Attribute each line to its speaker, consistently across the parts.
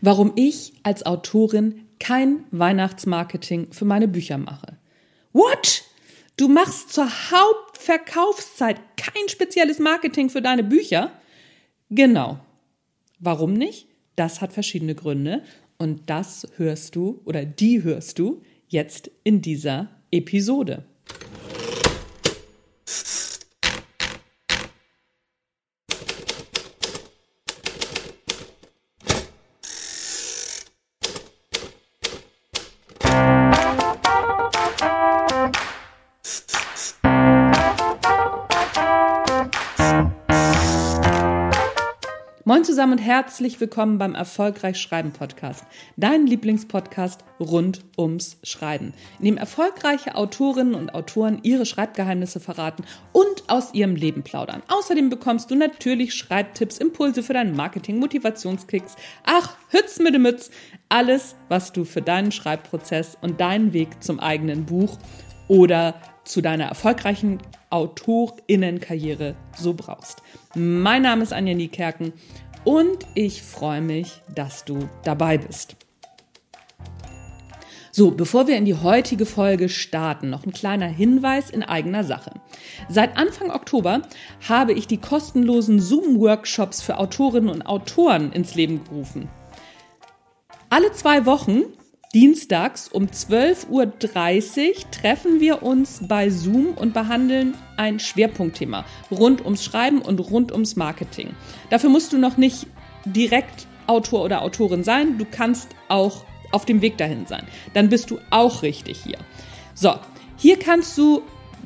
Speaker 1: warum ich als Autorin kein Weihnachtsmarketing für meine Bücher mache. What? Du machst zur Hauptverkaufszeit kein spezielles Marketing für deine Bücher? Genau. Warum nicht? Das hat verschiedene Gründe und das hörst du oder die hörst du jetzt in dieser Episode. Moin zusammen und herzlich willkommen beim Erfolgreich Schreiben Podcast, dein Lieblingspodcast rund ums Schreiben, in dem erfolgreiche Autorinnen und Autoren ihre Schreibgeheimnisse verraten und aus ihrem Leben plaudern. Außerdem bekommst du natürlich Schreibtipps, Impulse für dein Marketing, Motivationskicks, ach, Hütz mit dem Mütz, alles, was du für deinen Schreibprozess und deinen Weg zum eigenen Buch oder zu deiner erfolgreichen Autorinnenkarriere so brauchst. Mein Name ist Anja Niekerken und ich freue mich, dass du dabei bist. So, bevor wir in die heutige Folge starten, noch ein kleiner Hinweis in eigener Sache. Seit Anfang Oktober habe ich die kostenlosen Zoom-Workshops für Autorinnen und Autoren ins Leben gerufen. Alle zwei Wochen Dienstags um 12.30 Uhr treffen wir uns bei Zoom und behandeln ein Schwerpunktthema rund ums Schreiben und rund ums Marketing. Dafür musst du noch nicht direkt Autor oder Autorin sein, du kannst auch auf dem Weg dahin sein. Dann bist du auch richtig hier. So, hier kannst du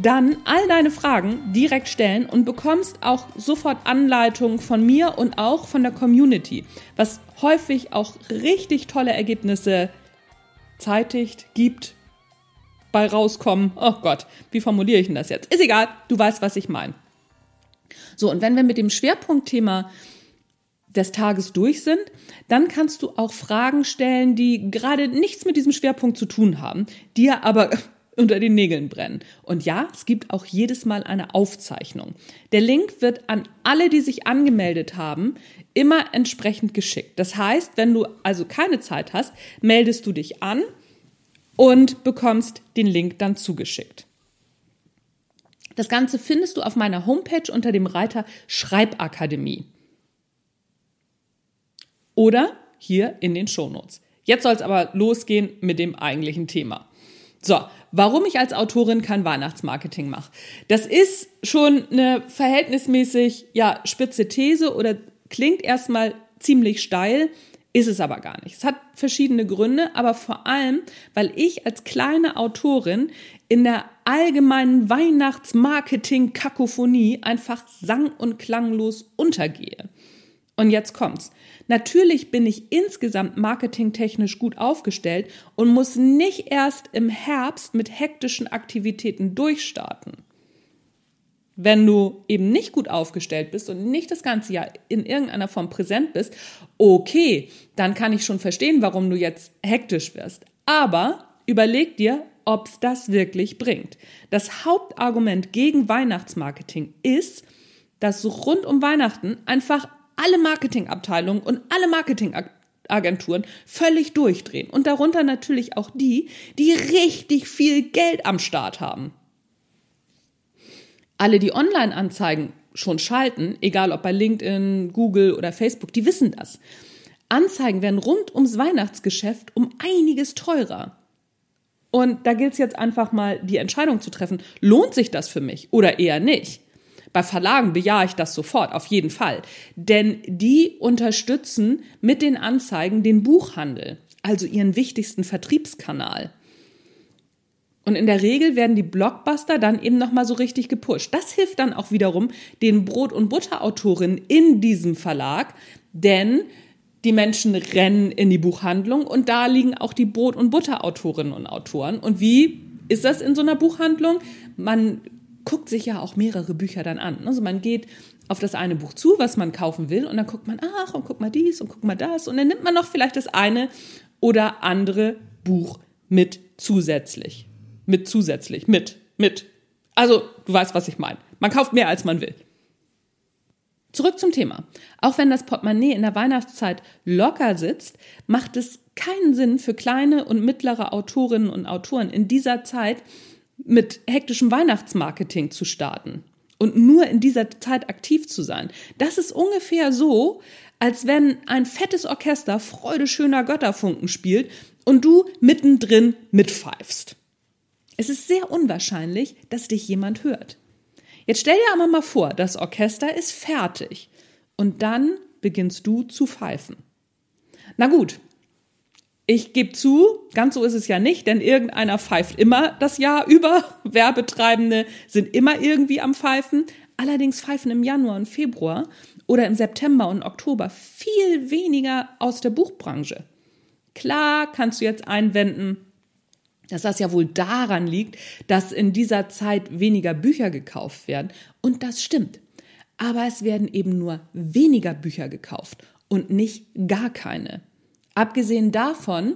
Speaker 1: dann all deine Fragen direkt stellen und bekommst auch sofort Anleitungen von mir und auch von der Community, was häufig auch richtig tolle Ergebnisse zeitigt, gibt, bei rauskommen. Oh Gott, wie formuliere ich denn das jetzt? Ist egal, du weißt, was ich meine. So, und wenn wir mit dem Schwerpunktthema des Tages durch sind, dann kannst du auch Fragen stellen, die gerade nichts mit diesem Schwerpunkt zu tun haben, dir aber unter den Nägeln brennen. Und ja, es gibt auch jedes Mal eine Aufzeichnung. Der Link wird an alle, die sich angemeldet haben, immer entsprechend geschickt. Das heißt, wenn du also keine Zeit hast, meldest du dich an und bekommst den Link dann zugeschickt. Das Ganze findest du auf meiner Homepage unter dem Reiter Schreibakademie. Oder hier in den Shownotes. Jetzt soll es aber losgehen mit dem eigentlichen Thema. So, warum ich als Autorin kein Weihnachtsmarketing mache. Das ist schon eine verhältnismäßig ja, spitze These oder Klingt erstmal ziemlich steil, ist es aber gar nicht. Es hat verschiedene Gründe, aber vor allem, weil ich als kleine Autorin in der allgemeinen Weihnachtsmarketing-Kakophonie einfach sang- und klanglos untergehe. Und jetzt kommt's. Natürlich bin ich insgesamt marketingtechnisch gut aufgestellt und muss nicht erst im Herbst mit hektischen Aktivitäten durchstarten wenn du eben nicht gut aufgestellt bist und nicht das ganze Jahr in irgendeiner Form präsent bist, okay, dann kann ich schon verstehen, warum du jetzt hektisch wirst. Aber überleg dir, ob es das wirklich bringt. Das Hauptargument gegen Weihnachtsmarketing ist, dass rund um Weihnachten einfach alle Marketingabteilungen und alle Marketingagenturen völlig durchdrehen. Und darunter natürlich auch die, die richtig viel Geld am Start haben alle, die Online-Anzeigen schon schalten, egal ob bei LinkedIn, Google oder Facebook, die wissen das. Anzeigen werden rund ums Weihnachtsgeschäft um einiges teurer. Und da gilt es jetzt einfach mal, die Entscheidung zu treffen, lohnt sich das für mich oder eher nicht? Bei Verlagen bejahe ich das sofort, auf jeden Fall. Denn die unterstützen mit den Anzeigen den Buchhandel, also ihren wichtigsten Vertriebskanal. Und in der Regel werden die Blockbuster dann eben nochmal so richtig gepusht. Das hilft dann auch wiederum den Brot- und Butterautorinnen in diesem Verlag, denn die Menschen rennen in die Buchhandlung und da liegen auch die Brot- und Butterautorinnen und Autoren. Und wie ist das in so einer Buchhandlung? Man guckt sich ja auch mehrere Bücher dann an. Also man geht auf das eine Buch zu, was man kaufen will, und dann guckt man, ach, und guck mal dies und guck mal das. Und dann nimmt man noch vielleicht das eine oder andere Buch mit zusätzlich mit zusätzlich, mit, mit. Also, du weißt, was ich meine. Man kauft mehr, als man will. Zurück zum Thema. Auch wenn das Portemonnaie in der Weihnachtszeit locker sitzt, macht es keinen Sinn für kleine und mittlere Autorinnen und Autoren in dieser Zeit mit hektischem Weihnachtsmarketing zu starten und nur in dieser Zeit aktiv zu sein. Das ist ungefähr so, als wenn ein fettes Orchester Freude schöner Götterfunken spielt und du mittendrin mitpfeifst. Es ist sehr unwahrscheinlich, dass dich jemand hört. Jetzt stell dir aber mal vor, das Orchester ist fertig und dann beginnst du zu pfeifen. Na gut, ich gebe zu, ganz so ist es ja nicht, denn irgendeiner pfeift immer das Jahr über. Werbetreibende sind immer irgendwie am Pfeifen. Allerdings pfeifen im Januar und Februar oder im September und Oktober viel weniger aus der Buchbranche. Klar kannst du jetzt einwenden, dass das ja wohl daran liegt, dass in dieser Zeit weniger Bücher gekauft werden. Und das stimmt. Aber es werden eben nur weniger Bücher gekauft und nicht gar keine. Abgesehen davon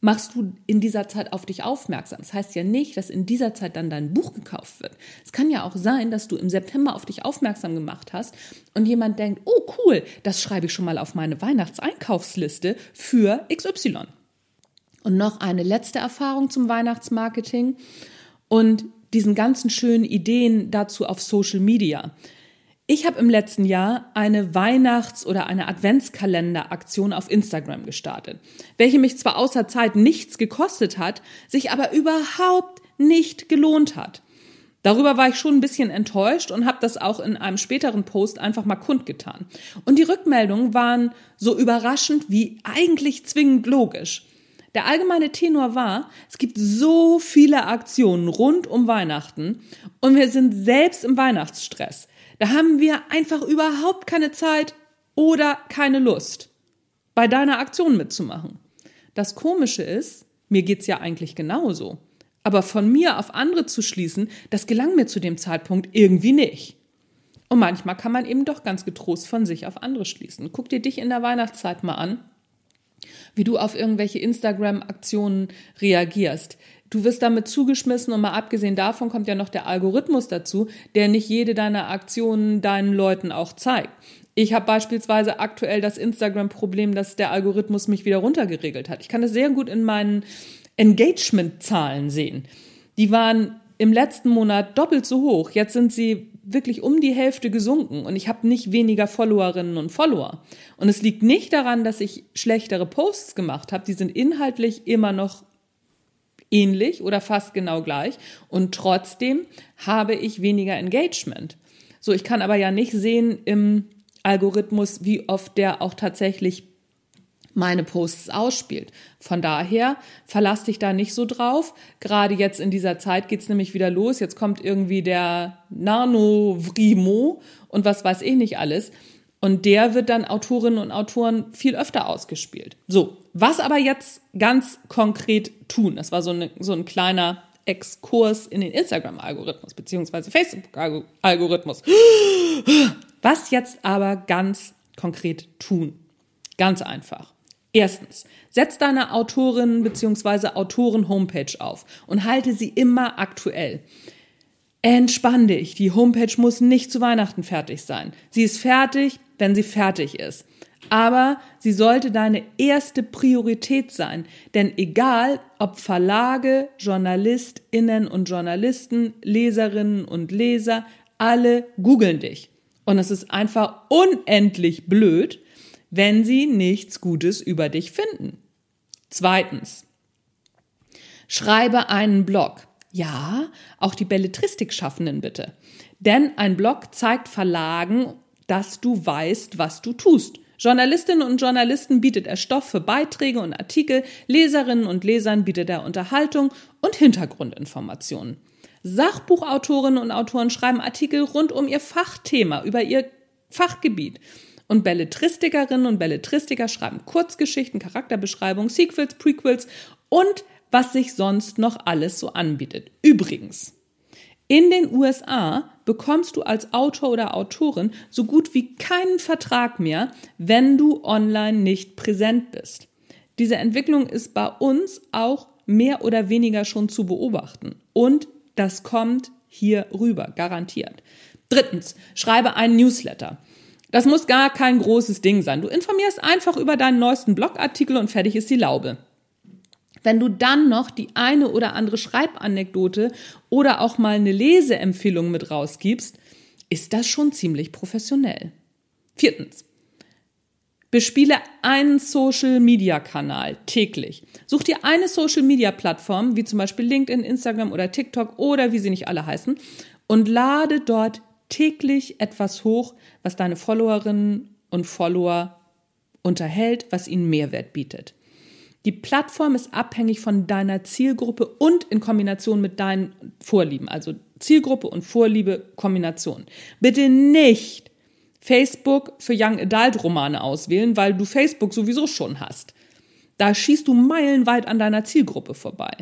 Speaker 1: machst du in dieser Zeit auf dich aufmerksam. Das heißt ja nicht, dass in dieser Zeit dann dein Buch gekauft wird. Es kann ja auch sein, dass du im September auf dich aufmerksam gemacht hast und jemand denkt, oh cool, das schreibe ich schon mal auf meine Weihnachtseinkaufsliste für XY. Und noch eine letzte Erfahrung zum Weihnachtsmarketing und diesen ganzen schönen Ideen dazu auf Social Media. Ich habe im letzten Jahr eine Weihnachts- oder eine Adventskalender-Aktion auf Instagram gestartet, welche mich zwar außer Zeit nichts gekostet hat, sich aber überhaupt nicht gelohnt hat. Darüber war ich schon ein bisschen enttäuscht und habe das auch in einem späteren Post einfach mal kundgetan. Und die Rückmeldungen waren so überraschend wie eigentlich zwingend logisch. Der allgemeine Tenor war, es gibt so viele Aktionen rund um Weihnachten und wir sind selbst im Weihnachtsstress. Da haben wir einfach überhaupt keine Zeit oder keine Lust, bei deiner Aktion mitzumachen. Das Komische ist, mir geht's ja eigentlich genauso. Aber von mir auf andere zu schließen, das gelang mir zu dem Zeitpunkt irgendwie nicht. Und manchmal kann man eben doch ganz getrost von sich auf andere schließen. Guck dir dich in der Weihnachtszeit mal an, wie du auf irgendwelche Instagram-Aktionen reagierst, Du wirst damit zugeschmissen und mal abgesehen davon kommt ja noch der Algorithmus dazu, der nicht jede deiner Aktionen deinen Leuten auch zeigt. Ich habe beispielsweise aktuell das Instagram-Problem, dass der Algorithmus mich wieder runtergeregelt hat. Ich kann das sehr gut in meinen Engagement-Zahlen sehen. Die waren im letzten Monat doppelt so hoch. Jetzt sind sie wirklich um die Hälfte gesunken und ich habe nicht weniger Followerinnen und Follower. Und es liegt nicht daran, dass ich schlechtere Posts gemacht habe. Die sind inhaltlich immer noch ähnlich oder fast genau gleich und trotzdem habe ich weniger Engagement. So, ich kann aber ja nicht sehen im Algorithmus, wie oft der auch tatsächlich meine Posts ausspielt. Von daher verlass dich da nicht so drauf. Gerade jetzt in dieser Zeit geht's nämlich wieder los. Jetzt kommt irgendwie der Nano Vrimo und was weiß ich nicht alles. Und der wird dann Autorinnen und Autoren viel öfter ausgespielt. So, was aber jetzt ganz konkret tun? Das war so, eine, so ein kleiner Exkurs in den Instagram-Algorithmus beziehungsweise Facebook-Algorithmus. Was jetzt aber ganz konkret tun? Ganz einfach. Erstens, setz deine Autorinnen beziehungsweise Autoren-Homepage auf und halte sie immer aktuell. Entspann dich, die Homepage muss nicht zu Weihnachten fertig sein. Sie ist fertig, wenn sie fertig ist. Aber sie sollte deine erste Priorität sein. Denn egal, ob Verlage, JournalistInnen und Journalisten, Leserinnen und Leser, alle googeln dich. Und es ist einfach unendlich blöd, wenn sie nichts Gutes über dich finden. Zweitens. Schreibe einen Blog. Ja, auch die Belletristik-Schaffenden bitte. Denn ein Blog zeigt Verlagen dass du weißt, was du tust. Journalistinnen und Journalisten bietet er Stoff für Beiträge und Artikel, Leserinnen und Lesern bietet er Unterhaltung und Hintergrundinformationen. Sachbuchautorinnen und Autoren schreiben Artikel rund um ihr Fachthema, über ihr Fachgebiet. Und Belletristikerinnen und Belletristiker schreiben Kurzgeschichten, Charakterbeschreibungen, Sequels, Prequels und was sich sonst noch alles so anbietet. Übrigens, in den USA bekommst du als Autor oder Autorin so gut wie keinen Vertrag mehr, wenn du online nicht präsent bist. Diese Entwicklung ist bei uns auch mehr oder weniger schon zu beobachten. Und das kommt hier rüber, garantiert. Drittens, schreibe einen Newsletter. Das muss gar kein großes Ding sein. Du informierst einfach über deinen neuesten Blogartikel und fertig ist die Laube. Wenn du dann noch die eine oder andere Schreibanekdote oder auch mal eine Leseempfehlung mit rausgibst, ist das schon ziemlich professionell. Viertens. Bespiele einen Social-Media-Kanal täglich. Such dir eine Social-Media-Plattform, wie zum Beispiel LinkedIn, Instagram oder TikTok oder wie sie nicht alle heißen, und lade dort täglich etwas hoch, was deine Followerinnen und Follower unterhält, was ihnen Mehrwert bietet. Die Plattform ist abhängig von deiner Zielgruppe und in Kombination mit deinen Vorlieben. Also Zielgruppe und Vorliebe Kombination. Bitte nicht Facebook für Young Adult Romane auswählen, weil du Facebook sowieso schon hast. Da schießt du meilenweit an deiner Zielgruppe vorbei.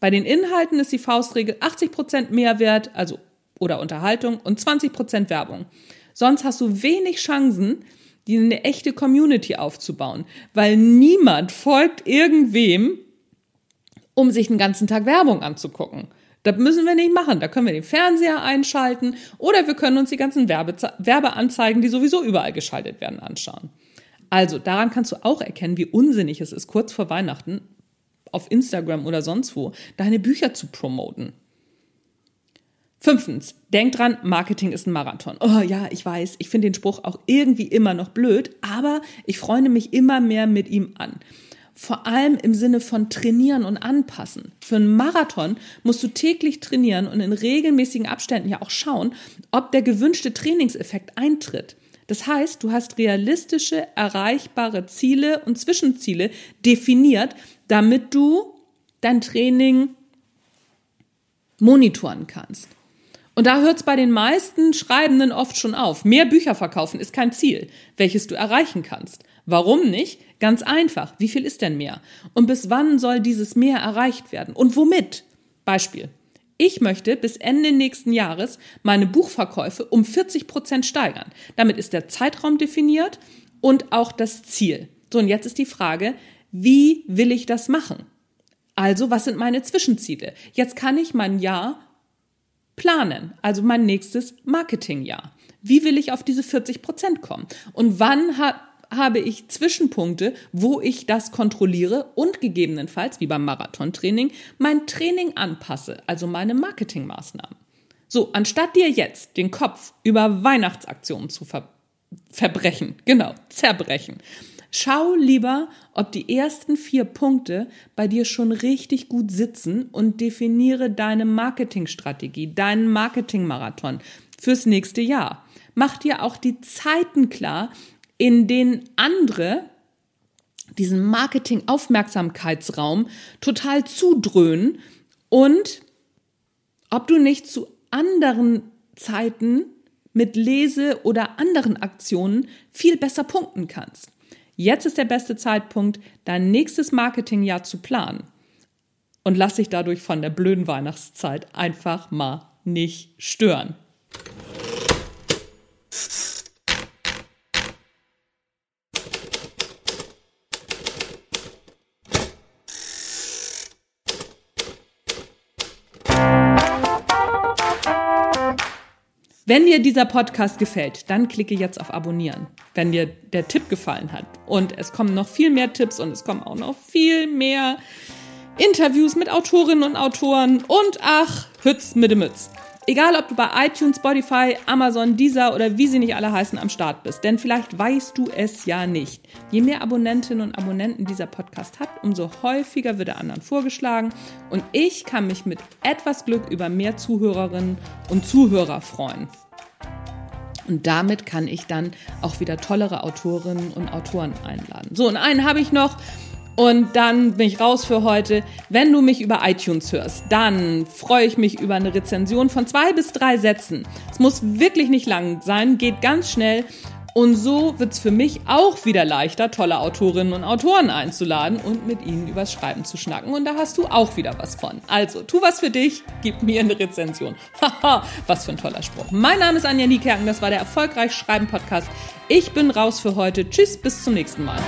Speaker 1: Bei den Inhalten ist die Faustregel 80% Mehrwert, also oder Unterhaltung und 20% Werbung. Sonst hast du wenig Chancen, die eine echte Community aufzubauen, weil niemand folgt irgendwem, um sich den ganzen Tag Werbung anzugucken. Das müssen wir nicht machen. Da können wir den Fernseher einschalten oder wir können uns die ganzen Werbe Werbeanzeigen, die sowieso überall geschaltet werden, anschauen. Also daran kannst du auch erkennen, wie unsinnig es ist, kurz vor Weihnachten auf Instagram oder sonst wo deine Bücher zu promoten. Fünftens, denk dran, Marketing ist ein Marathon. Oh ja, ich weiß, ich finde den Spruch auch irgendwie immer noch blöd, aber ich freunde mich immer mehr mit ihm an. Vor allem im Sinne von trainieren und anpassen. Für einen Marathon musst du täglich trainieren und in regelmäßigen Abständen ja auch schauen, ob der gewünschte Trainingseffekt eintritt. Das heißt, du hast realistische, erreichbare Ziele und Zwischenziele definiert, damit du dein Training monitoren kannst. Und da hört es bei den meisten Schreibenden oft schon auf. Mehr Bücher verkaufen ist kein Ziel, welches du erreichen kannst. Warum nicht? Ganz einfach. Wie viel ist denn mehr? Und bis wann soll dieses mehr erreicht werden? Und womit? Beispiel. Ich möchte bis Ende nächsten Jahres meine Buchverkäufe um 40 Prozent steigern. Damit ist der Zeitraum definiert und auch das Ziel. So, und jetzt ist die Frage, wie will ich das machen? Also, was sind meine Zwischenziele? Jetzt kann ich mein Jahr planen, also mein nächstes Marketingjahr. Wie will ich auf diese 40 Prozent kommen? Und wann ha habe ich Zwischenpunkte, wo ich das kontrolliere und gegebenenfalls, wie beim Marathontraining, mein Training anpasse, also meine Marketingmaßnahmen. So, anstatt dir jetzt den Kopf über Weihnachtsaktionen zu ver verbrechen, genau, zerbrechen, Schau lieber, ob die ersten vier Punkte bei dir schon richtig gut sitzen und definiere deine Marketingstrategie, deinen Marketingmarathon fürs nächste Jahr. Mach dir auch die Zeiten klar, in denen andere diesen Marketing-Aufmerksamkeitsraum total zudröhnen und ob du nicht zu anderen Zeiten mit Lese- oder anderen Aktionen viel besser punkten kannst. Jetzt ist der beste Zeitpunkt, dein nächstes Marketingjahr zu planen. Und lass dich dadurch von der blöden Weihnachtszeit einfach mal nicht stören. Wenn dir dieser Podcast gefällt, dann klicke jetzt auf Abonnieren, wenn dir der Tipp gefallen hat. Und es kommen noch viel mehr Tipps und es kommen auch noch viel mehr Interviews mit Autorinnen und Autoren und ach, Hütz mit dem Mütz. Egal, ob du bei iTunes, Spotify, Amazon, Deezer oder wie sie nicht alle heißen am Start bist. Denn vielleicht weißt du es ja nicht. Je mehr Abonnentinnen und Abonnenten dieser Podcast hat, umso häufiger wird er anderen vorgeschlagen. Und ich kann mich mit etwas Glück über mehr Zuhörerinnen und Zuhörer freuen. Und damit kann ich dann auch wieder tollere Autorinnen und Autoren einladen. So, und einen habe ich noch. Und dann bin ich raus für heute. Wenn du mich über iTunes hörst, dann freue ich mich über eine Rezension von zwei bis drei Sätzen. Es muss wirklich nicht lang sein, geht ganz schnell. Und so wird es für mich auch wieder leichter, tolle Autorinnen und Autoren einzuladen und mit ihnen übers Schreiben zu schnacken. Und da hast du auch wieder was von. Also, tu was für dich, gib mir eine Rezension. Haha, was für ein toller Spruch. Mein Name ist Anja Niekerken, das war der Erfolgreich Schreiben Podcast. Ich bin raus für heute. Tschüss, bis zum nächsten Mal.